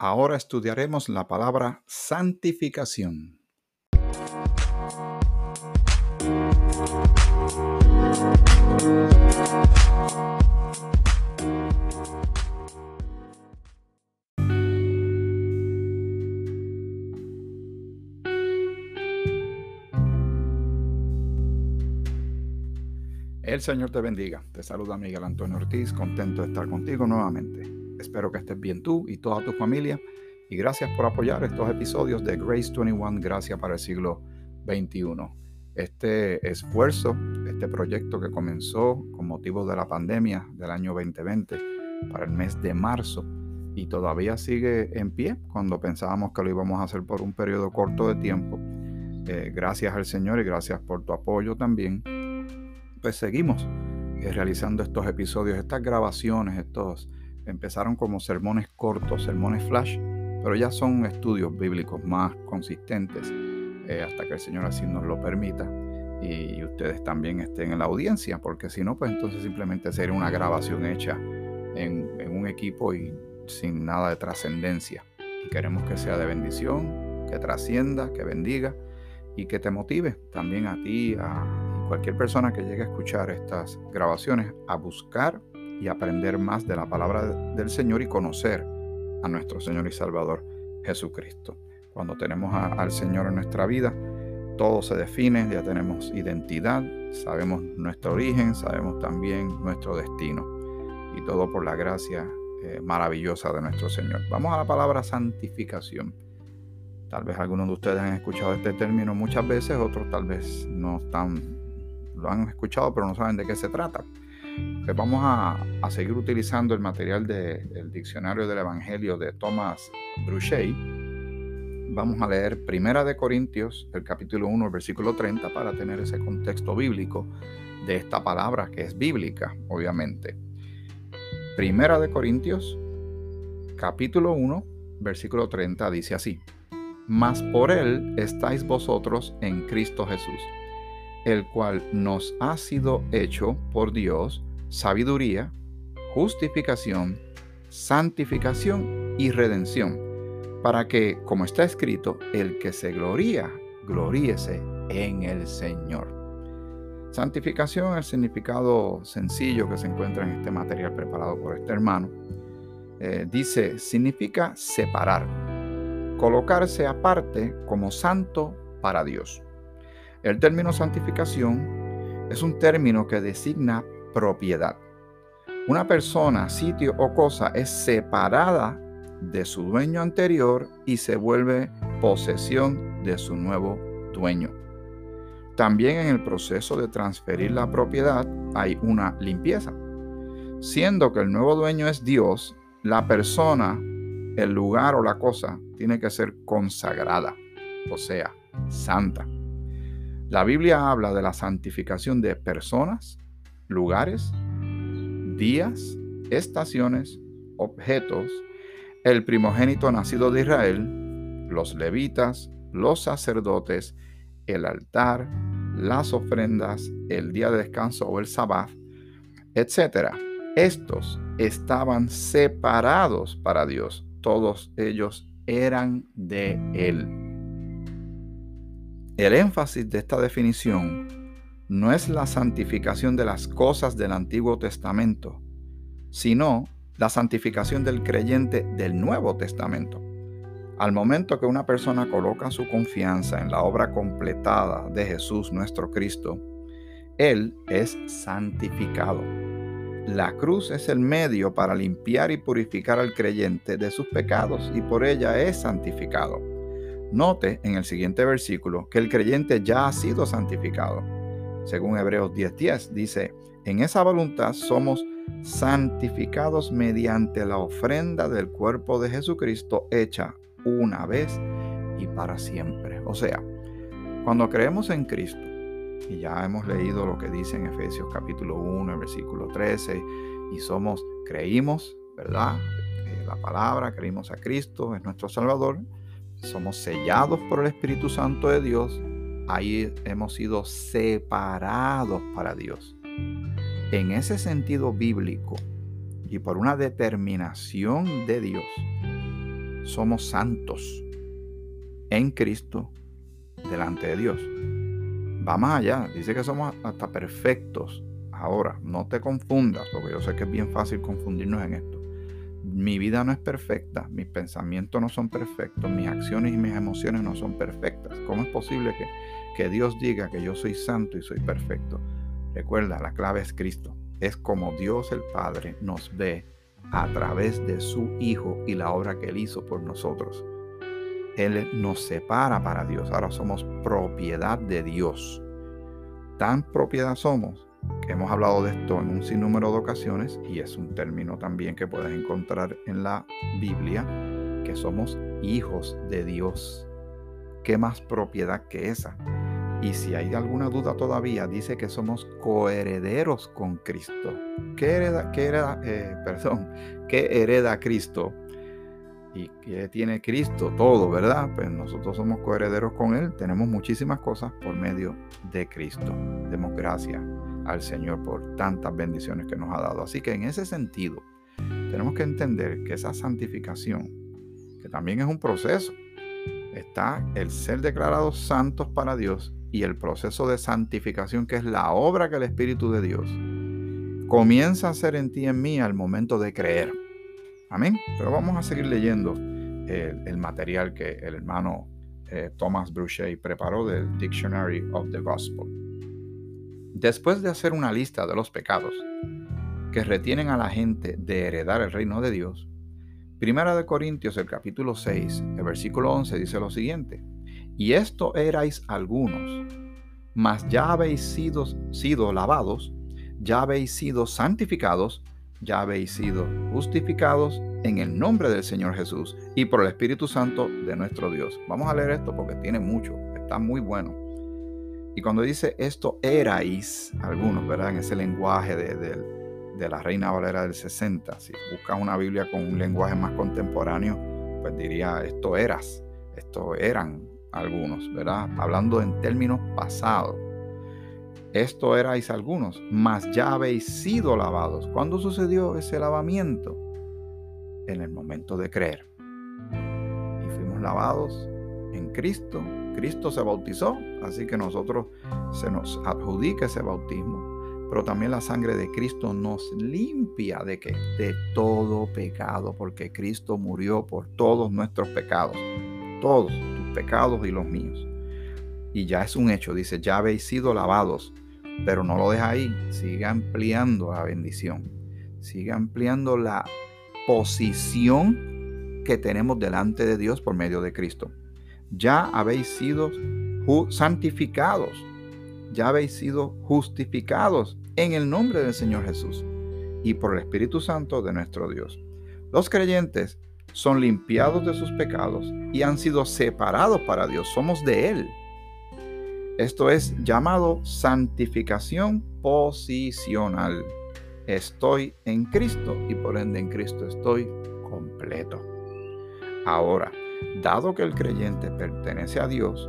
Ahora estudiaremos la palabra santificación. El Señor te bendiga. Te saluda Miguel Antonio Ortiz, contento de estar contigo nuevamente. Espero que estés bien tú y toda tu familia. Y gracias por apoyar estos episodios de Grace 21, Gracias para el siglo XXI. Este esfuerzo, este proyecto que comenzó con motivo de la pandemia del año 2020 para el mes de marzo y todavía sigue en pie cuando pensábamos que lo íbamos a hacer por un periodo corto de tiempo. Eh, gracias al Señor y gracias por tu apoyo también. Pues seguimos eh, realizando estos episodios, estas grabaciones, estos empezaron como sermones cortos, sermones flash, pero ya son estudios bíblicos más consistentes eh, hasta que el Señor así nos lo permita y, ustedes también estén en la audiencia, porque si no, pues entonces simplemente sería una grabación hecha en, en un equipo y sin nada de trascendencia. Y queremos que sea de bendición, que trascienda, que bendiga y que te motive también a ti, a cualquier persona que llegue a escuchar estas grabaciones, a buscar y aprender más de la palabra del Señor y conocer a nuestro Señor y Salvador Jesucristo. Cuando tenemos al Señor en nuestra vida, todo se define, ya tenemos identidad, sabemos nuestro origen, sabemos también nuestro destino. Y todo por la gracia eh, maravillosa de nuestro Señor. Vamos a la palabra santificación. Tal vez algunos de ustedes han escuchado este término muchas veces, otros tal vez no están, lo han escuchado, pero no saben de qué se trata. Vamos a, seguir utilizando el material del diccionario del Evangelio de Thomas Bruchet. Vamos a leer Primera de Corintios, el capítulo 1, el versículo 30, para tener ese contexto bíblico de esta palabra que es bíblica, obviamente. Primera de Corintios, capítulo 1, versículo 30, dice así. Mas por él estáis vosotros en Cristo Jesús, el cual nos ha sido hecho por Dios sabiduría, justificación, santificación y redención, para que, como está escrito, el que se gloría, gloríese en el Señor. Santificación, el significado sencillo que se encuentra en este material preparado por este hermano, eh, dice, significa separar, colocarse aparte como santo para Dios. El término santificación es un término que designa propiedad. Una persona, sitio o cosa es separada de su dueño anterior y se vuelve posesión de su nuevo dueño. También en el proceso de transferir la propiedad hay una limpieza. Siendo que el nuevo dueño es Dios, la persona, el lugar o la cosa tiene que ser consagrada, o sea, santa. La Biblia habla de la santificación de personas, lugares, días, estaciones, objetos, el primogénito nacido de Israel, los levitas, los sacerdotes, el altar, las ofrendas, el día de descanso o el sabbat, etc. Estos estaban separados para Dios. Todos ellos eran de Él. El énfasis de esta definición no es la santificación de las cosas del Antiguo Testamento, sino la santificación del creyente del Nuevo Testamento. Al momento que una persona coloca su confianza en la obra completada de Jesús nuestro Cristo, Él es santificado. La cruz es el medio para limpiar y purificar al creyente de sus pecados y por ella es santificado. Note en el siguiente versículo que el creyente ya ha sido santificado según Hebreos 10:10, dice, en esa voluntad somos santificados mediante la ofrenda del cuerpo de Jesucristo hecha una vez y para siempre. O sea, cuando creemos en Cristo, y ya hemos leído lo que dice en Efesios capítulo 1, versículo 13, y somos, creímos, ¿verdad? La palabra, creímos a Cristo, es nuestro Salvador, somos sellados por el Espíritu Santo de Dios, ahí hemos sido separados para Dios. En ese sentido bíblico y por una determinación de Dios, somos santos en Cristo delante de Dios. Va más allá, dice que somos hasta perfectos. Ahora, no te confundas, porque yo sé que es bien fácil confundirnos en esto. Mi vida no es perfecta, mis pensamientos no son perfectos, mis acciones y mis emociones no son perfectas. ¿Cómo es posible que, que Dios diga que yo soy santo y soy perfecto? Recuerda, la clave es Cristo. Es como Dios el Padre nos ve a través de su Hijo y la obra que Él hizo por nosotros. Él nos separa para Dios. Ahora somos propiedad de Dios. Tan propiedad somos que hemos hablado de esto en un sinnúmero de ocasiones y es un término también que puedes encontrar en la Biblia, que somos hijos de Dios. ¿Qué más propiedad que esa? Y si hay alguna duda todavía, dice que somos coherederos con Cristo. ¿Qué hereda, qué hereda, eh, perdón, qué hereda Cristo? ¿Y qué tiene Cristo? Todo, ¿verdad? Pues nosotros somos coherederos con Él. Tenemos muchísimas cosas por medio de Cristo. Demos gracias al Señor por tantas bendiciones que nos ha dado. Así que en ese sentido, tenemos que entender que esa santificación, que también es un proceso, está el ser declarados santos para Dios y el proceso de santificación, que es la obra que el Espíritu de Dios comienza a hacer en ti y en mí al momento de creer. Amén. Pero vamos a seguir leyendo el, material que el hermano eh, Thomas Bruchet preparó del Dictionary of the Gospel. Después de hacer una lista de los pecados que retienen a la gente de heredar el reino de Dios, Primera de Corintios, el capítulo 6, el versículo 11 dice lo siguiente. Y esto erais algunos, mas ya habéis sido, sido lavados, ya habéis sido santificados, ya habéis sido justificados en el nombre del Señor Jesús y por el Espíritu Santo de nuestro Dios. Vamos a leer esto porque tiene mucho, está muy bueno. Y cuando dice esto erais, algunos, ¿verdad? En ese lenguaje de, de la Reina Valera del 60, si buscas una Biblia con un lenguaje más contemporáneo, pues diría esto eras, esto eran, algunos, ¿verdad? Hablando en términos pasados. Esto erais algunos, mas ya habéis sido lavados. ¿Cuándo sucedió ese lavamiento? En el momento de creer. Y fuimos lavados en Cristo. Cristo se bautizó, así que nosotros se nos adjudica ese bautismo. Pero también la sangre de Cristo nos limpia de de todo pecado, porque Cristo murió por todos nuestros pecados. Todos pecados y los míos. Y ya es un hecho, dice, ya habéis sido lavados, pero no lo deja ahí, sigue ampliando la bendición, sigue ampliando la posición que tenemos delante de Dios por medio de Cristo. Ya habéis sido santificados, ya habéis sido justificados en el nombre del Señor Jesús y por el Espíritu Santo de nuestro Dios. Los creyentes son limpiados de sus pecados y han sido separados para Dios. Somos de Él. Esto es llamado santificación posicional. Estoy en Cristo y por ende en Cristo estoy completo. Ahora, dado que el creyente pertenece a Dios,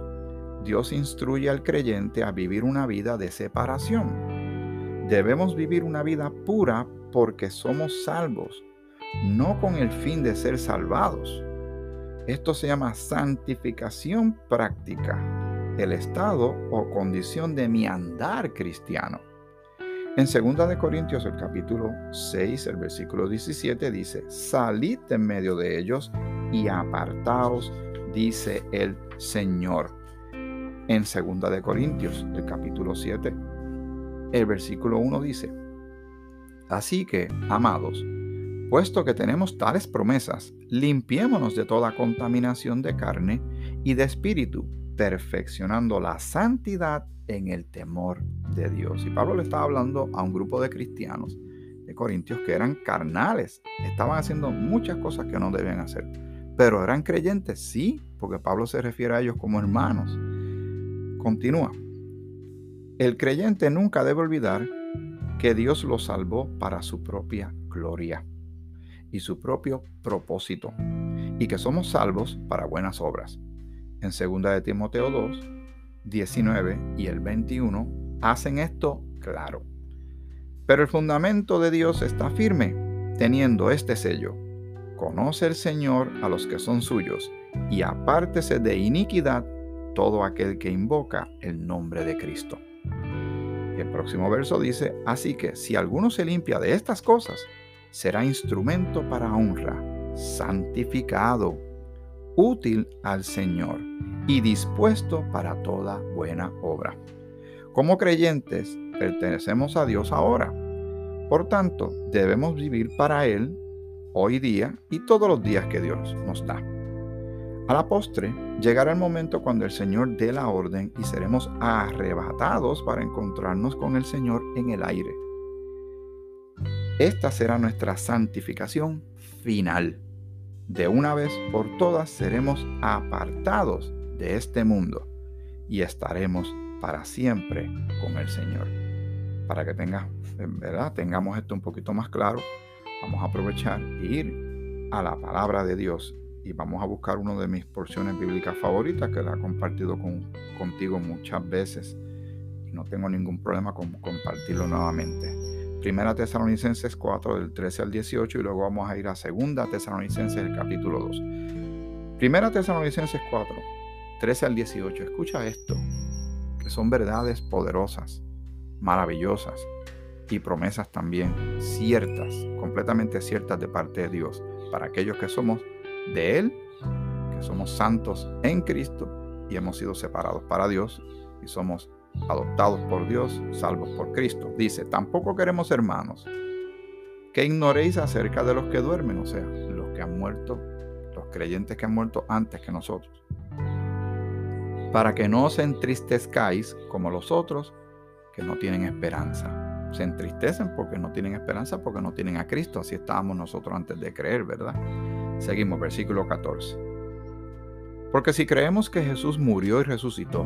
Dios instruye al creyente a vivir una vida de separación. Debemos vivir una vida pura porque somos salvos no con el fin de ser salvados. Esto se llama santificación práctica, el estado o condición de mi andar cristiano. En 2 de Corintios el capítulo 6, el versículo 17 dice, salid en medio de ellos y apartaos, dice el Señor. En 2 de Corintios el capítulo 7, el versículo 1 dice, así que, amados, Puesto que tenemos tales promesas, limpiémonos de toda contaminación de carne y de espíritu, perfeccionando la santidad en el temor de Dios. Y Pablo le estaba hablando a un grupo de cristianos de Corintios que eran carnales, estaban haciendo muchas cosas que no debían hacer, pero eran creyentes, sí, porque Pablo se refiere a ellos como hermanos. Continúa. El creyente nunca debe olvidar que Dios lo salvó para su propia gloria y su propio propósito, y que somos salvos para buenas obras. En 2 de Timoteo 2, 19 y el 21 hacen esto claro. Pero el fundamento de Dios está firme, teniendo este sello. Conoce el Señor a los que son suyos, y apártese de iniquidad todo aquel que invoca el nombre de Cristo. Y el próximo verso dice, así que si alguno se limpia de estas cosas, será instrumento para honra, santificado, útil al Señor y dispuesto para toda buena obra. Como creyentes, pertenecemos a Dios ahora. Por tanto, debemos vivir para Él hoy día y todos los días que Dios nos da. A la postre, llegará el momento cuando el Señor dé la orden y seremos arrebatados para encontrarnos con el Señor en el aire. Esta será nuestra santificación final. De una vez por todas seremos apartados de este mundo y estaremos para siempre con el Señor. Para que tenga, verdad, tengamos esto un poquito más claro, vamos a aprovechar e ir a la palabra de Dios y vamos a buscar una de mis porciones bíblicas favoritas que la he compartido con, contigo muchas veces y no tengo ningún problema con compartirlo nuevamente. Primera Tesalonicenses 4 del 13 al 18 y luego vamos a ir a Segunda Tesalonicenses el capítulo 2. Primera Tesalonicenses 4, 13 al 18. Escucha esto, que son verdades poderosas, maravillosas y promesas también ciertas, completamente ciertas de parte de Dios para aquellos que somos de Él, que somos santos en Cristo y hemos sido separados para Dios y somos adoptados por Dios, salvos por Cristo. Dice, tampoco queremos hermanos que ignoréis acerca de los que duermen, o sea, los que han muerto, los creyentes que han muerto antes que nosotros, para que no os entristezcáis como los otros que no tienen esperanza. Se entristecen porque no tienen esperanza, porque no tienen a Cristo. Así estábamos nosotros antes de creer, ¿verdad? Seguimos, versículo 14. Porque si creemos que Jesús murió y resucitó,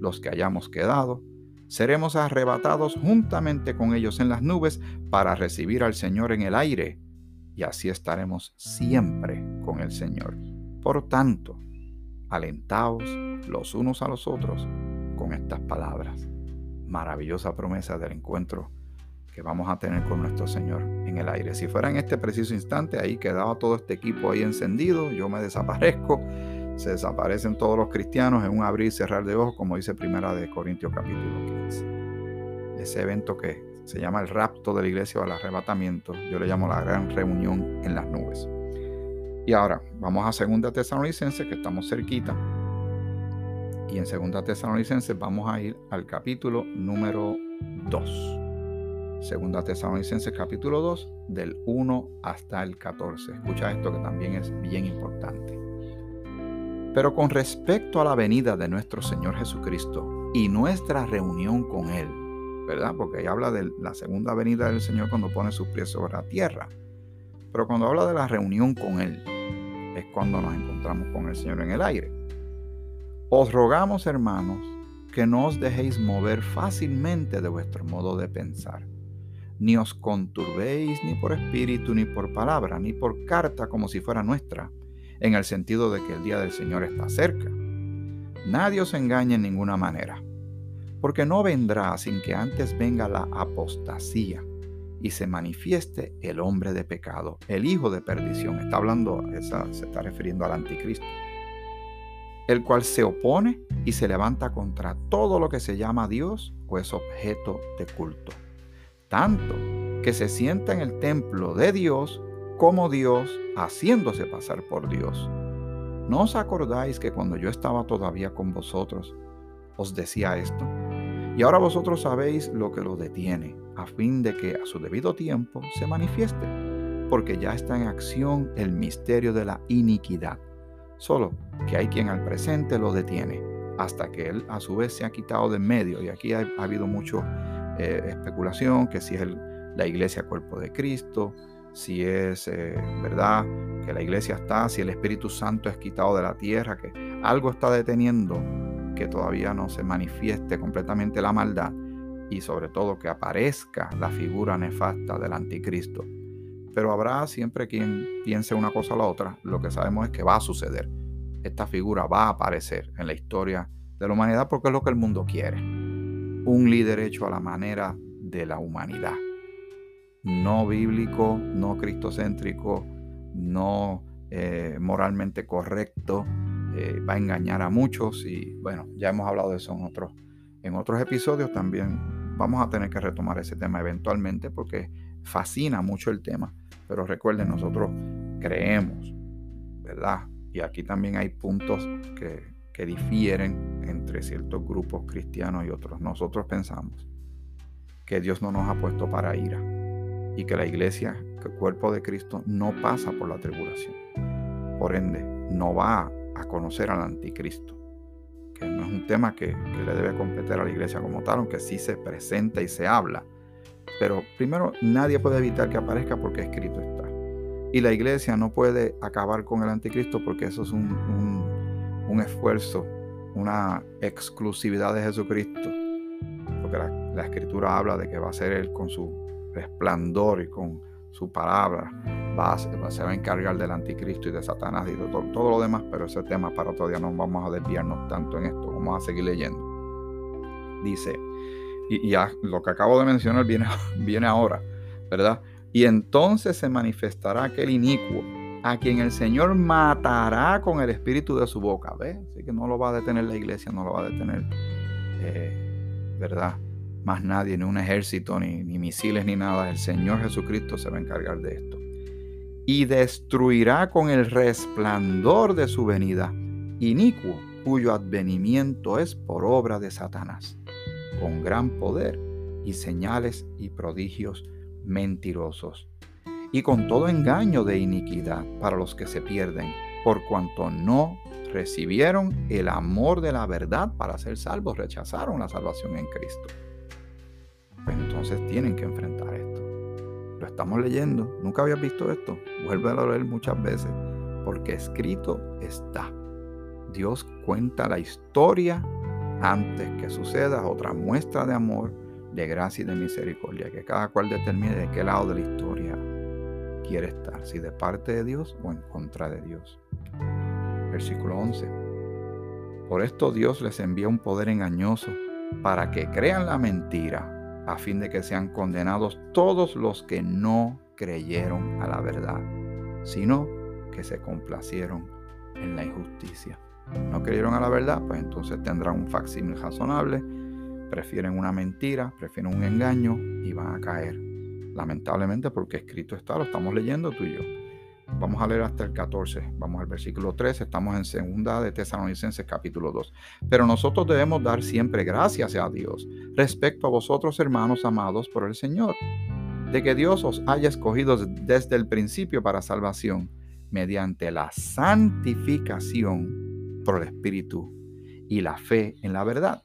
los que hayamos quedado, seremos arrebatados juntamente con ellos en las nubes para recibir al Señor en el aire, y así estaremos siempre con el Señor. Por tanto, alentaos los unos a los otros con estas palabras. Maravillosa promesa del encuentro que vamos a tener con nuestro Señor en el aire. Si fuera en este preciso instante, ahí quedaba todo este equipo ahí encendido, yo me desaparezco, se desaparecen todos los cristianos en un abrir y cerrar de ojos, como dice Primera de Corintios capítulo 15. Ese evento que se llama el rapto de la iglesia o el arrebatamiento, yo le llamo la gran reunión en las nubes. Y ahora vamos a Segunda Tesalonicenses, que estamos cerquita. Y en Segunda Tesalonicenses vamos a ir al capítulo número 2. Segunda Tesalonicenses capítulo 2, del 1 hasta el 14. Escucha esto que también es bien importante. Pero con respecto a la venida de nuestro Señor Jesucristo y nuestra reunión con Él, ¿verdad? Porque habla de la segunda venida del Señor cuando pone sus pies sobre la tierra. Pero cuando habla de la reunión con Él, es cuando nos encontramos con el Señor en el aire. Os rogamos, hermanos, que no os dejéis mover fácilmente de vuestro modo de pensar ni os conturbéis ni por espíritu, ni por palabra, ni por carta como si fuera nuestra, en el sentido de que el día del Señor está cerca. Nadie os engañe en ninguna manera, porque no vendrá sin que antes venga la apostasía y se manifieste el hombre de pecado, el hijo de perdición. Está hablando, se está refiriendo al anticristo, el cual se opone y se levanta contra todo lo que se llama Dios o es objeto de culto tanto que se sienta en el templo de Dios como Dios haciéndose pasar por Dios. ¿No os acordáis que cuando yo estaba todavía con vosotros, os decía esto? Y ahora vosotros sabéis lo que lo detiene, a fin de que a su debido tiempo se manifieste, porque ya está en acción el misterio de la iniquidad. Solo que hay quien al presente lo detiene, hasta que él a su vez se ha quitado de medio. Y aquí ha habido mucho eh, especulación, que si es la iglesia cuerpo de Cristo, si es eh, verdad que la iglesia está, si el Espíritu Santo es quitado de la tierra, que algo está deteniendo que todavía no se manifieste completamente la maldad y sobre todo que aparezca la figura nefasta del anticristo. Pero habrá siempre quien piense una cosa o la otra. Lo que sabemos es que va a suceder. Esta figura va a aparecer en la historia de la humanidad porque es lo que el mundo quiere. Un líder hecho a la manera de la humanidad. No bíblico, no cristocéntrico, no eh, moralmente correcto. Eh, va a engañar a muchos y bueno, ya hemos hablado de eso en otros, en otros episodios. También vamos a tener que retomar ese tema eventualmente porque fascina mucho el tema. Pero recuerden, nosotros creemos, ¿verdad? Y aquí también hay puntos que, que difieren entre ciertos grupos cristianos y otros. Nosotros pensamos que Dios no nos ha puesto para ira y que la iglesia, que el cuerpo de Cristo, no pasa por la tribulación. Por ende, no va a conocer al anticristo, que no es un tema que, le debe competir a la iglesia como tal, aunque sí se presenta y se habla pero primero, nadie puede evitar que aparezca porque escrito está. Y la iglesia no puede acabar con el anticristo porque eso es un, esfuerzo, una exclusividad de Jesucristo. Porque la, escritura habla de que va a ser Él con su resplandor y con su palabra. Va se va a encargar del anticristo y de Satanás y de todo, lo demás, pero ese tema para otro día no vamos a desviarnos tanto en esto. Vamos a seguir leyendo. Dice, y, lo que acabo de mencionar viene, viene ahora, ¿verdad? Y entonces se manifestará aquel inicuo a quien el Señor matará con el espíritu de su boca. ¿Ves? Así que no lo va a detener la iglesia, no lo va a detener, eh, ¿verdad? Más nadie, ni un ejército, ni, misiles, ni nada. El Señor Jesucristo se va a encargar de esto. Y destruirá con el resplandor de su venida inicuo, cuyo advenimiento es por obra de Satanás con gran poder y señales y prodigios mentirosos, y con todo engaño de iniquidad para los que se pierden, por cuanto no recibieron el amor de la verdad para ser salvos, rechazaron la salvación en Cristo. Pues entonces tienen que enfrentar esto. Lo estamos leyendo, nunca habías visto esto, vuelve a leer muchas veces, porque escrito está. Dios cuenta la historia antes que suceda otra muestra de amor, de gracia y de misericordia, que cada cual determine de qué lado de la historia quiere estar, si de parte de Dios o en contra de Dios. Versículo 11. Por esto Dios les envía un poder engañoso para que crean la mentira, a fin de que sean condenados todos los que no creyeron a la verdad, sino que se complacieron en la injusticia no creyeron a la verdad, pues entonces tendrán un facsímil razonable, prefieren una mentira, prefieren un engaño y van a caer. Lamentablemente porque escrito está, lo estamos leyendo tú y yo. Vamos a leer hasta el 14, vamos al versículo 13, estamos en segunda de Tesalonicenses capítulo 2. Pero nosotros debemos dar siempre gracias a Dios respecto a vosotros hermanos amados por el Señor, de que Dios os haya escogido desde el principio para salvación, mediante la santificación por el Espíritu y la fe en la verdad,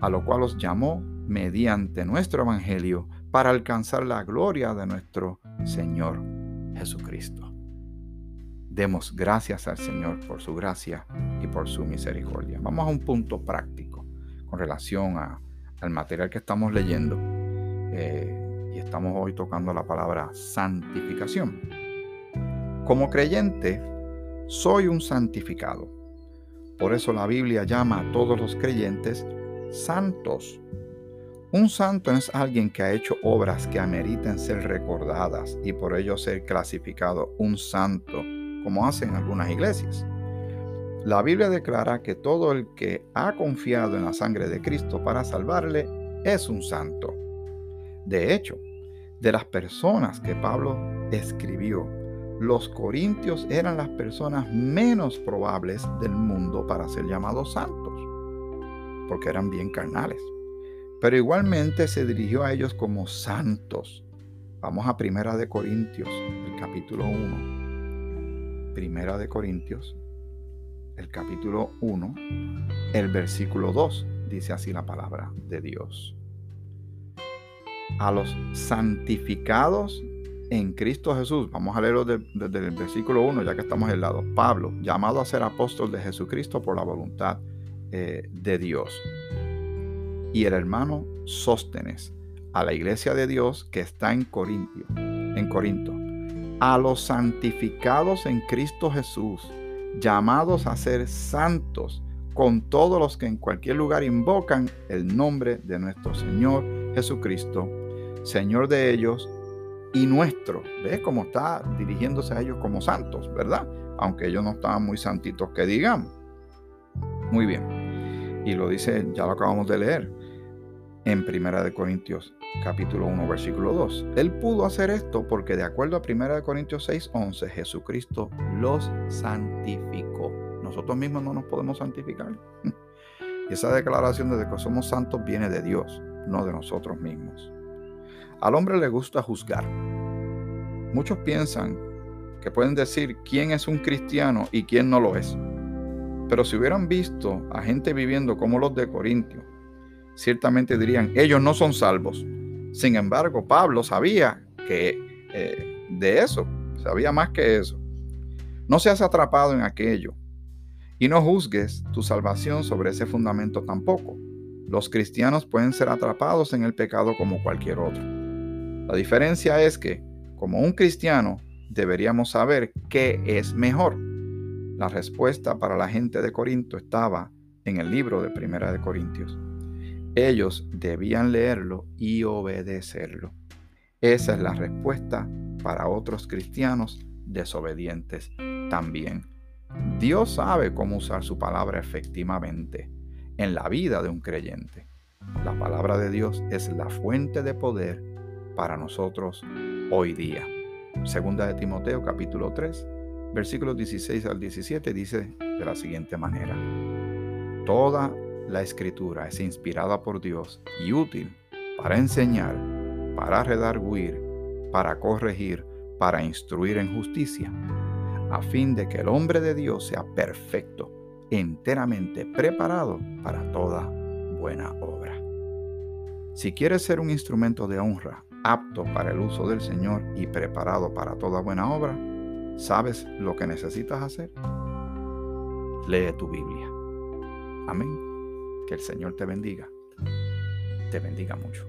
a lo cual os llamó mediante nuestro Evangelio para alcanzar la gloria de nuestro Señor Jesucristo. Demos gracias al Señor por su gracia y por su misericordia. Vamos a un punto práctico con relación al material que estamos leyendo. Eh, y estamos hoy tocando la palabra santificación. Como creyente, soy un santificado. Por eso la Biblia llama a todos los creyentes santos. Un santo es alguien que ha hecho obras que ameriten ser recordadas y por ello ser clasificado un santo, como hacen algunas iglesias. La Biblia declara que todo el que ha confiado en la sangre de Cristo para salvarle es un santo. De hecho, de las personas que Pablo escribió los corintios eran las personas menos probables del mundo para ser llamados santos, porque eran bien carnales. Pero igualmente se dirigió a ellos como santos. Vamos a Primera de Corintios, el capítulo 1. Primera de Corintios, el capítulo 1, el versículo 2, dice así la palabra de Dios. A los santificados en Cristo Jesús, vamos a leerlo desde, el versículo 1, ya que estamos al lado, Pablo, llamado a ser apóstol de Jesucristo por la voluntad eh, de Dios. Y el hermano Sóstenes, a la iglesia de Dios que está en Corintio, en Corinto, a los santificados en Cristo Jesús, llamados a ser santos con todos los que en cualquier lugar invocan el nombre de nuestro Señor Jesucristo, Señor de ellos y nuestro. ¿Ves cómo está dirigiéndose a ellos como santos, verdad? Aunque ellos no estaban muy santitos que digamos. Muy bien. Y lo dice, ya lo acabamos de leer, en Primera de Corintios capítulo 1 versículo 2. Él pudo hacer esto porque de acuerdo a Primera de Corintios 6, 11, Jesucristo los santificó. Nosotros mismos no nos podemos santificar. Y esa declaración de que somos santos viene de Dios, no de nosotros mismos. Al hombre le gusta juzgar. Muchos piensan que pueden decir quién es un cristiano y quién no lo es. Pero si hubieran visto a gente viviendo como los de Corintio, ciertamente dirían, ellos no son salvos. Sin embargo, Pablo sabía que eh, de eso, sabía más que eso. No seas atrapado en aquello y no juzgues tu salvación sobre ese fundamento tampoco. Los cristianos pueden ser atrapados en el pecado como cualquier otro. La diferencia es que, como un cristiano, deberíamos saber qué es mejor. La respuesta para la gente de Corinto estaba en el libro de Primera de Corintios. Ellos debían leerlo y obedecerlo. Esa es la respuesta para otros cristianos desobedientes también. Dios sabe cómo usar su palabra efectivamente en la vida de un creyente. La palabra de Dios es la fuente de poder para nosotros hoy día. Segunda de Timoteo capítulo 3, versículos 16 al 17 dice de la siguiente manera. Toda la escritura es inspirada por Dios y útil para enseñar, para redarguir, para corregir, para instruir en justicia, a fin de que el hombre de Dios sea perfecto, enteramente preparado para toda buena obra. Si quieres ser un instrumento de honra apto para el uso del Señor y preparado para toda buena obra, ¿sabes lo que necesitas hacer? Lee tu Biblia. Amén. Que el Señor te bendiga. Te bendiga mucho.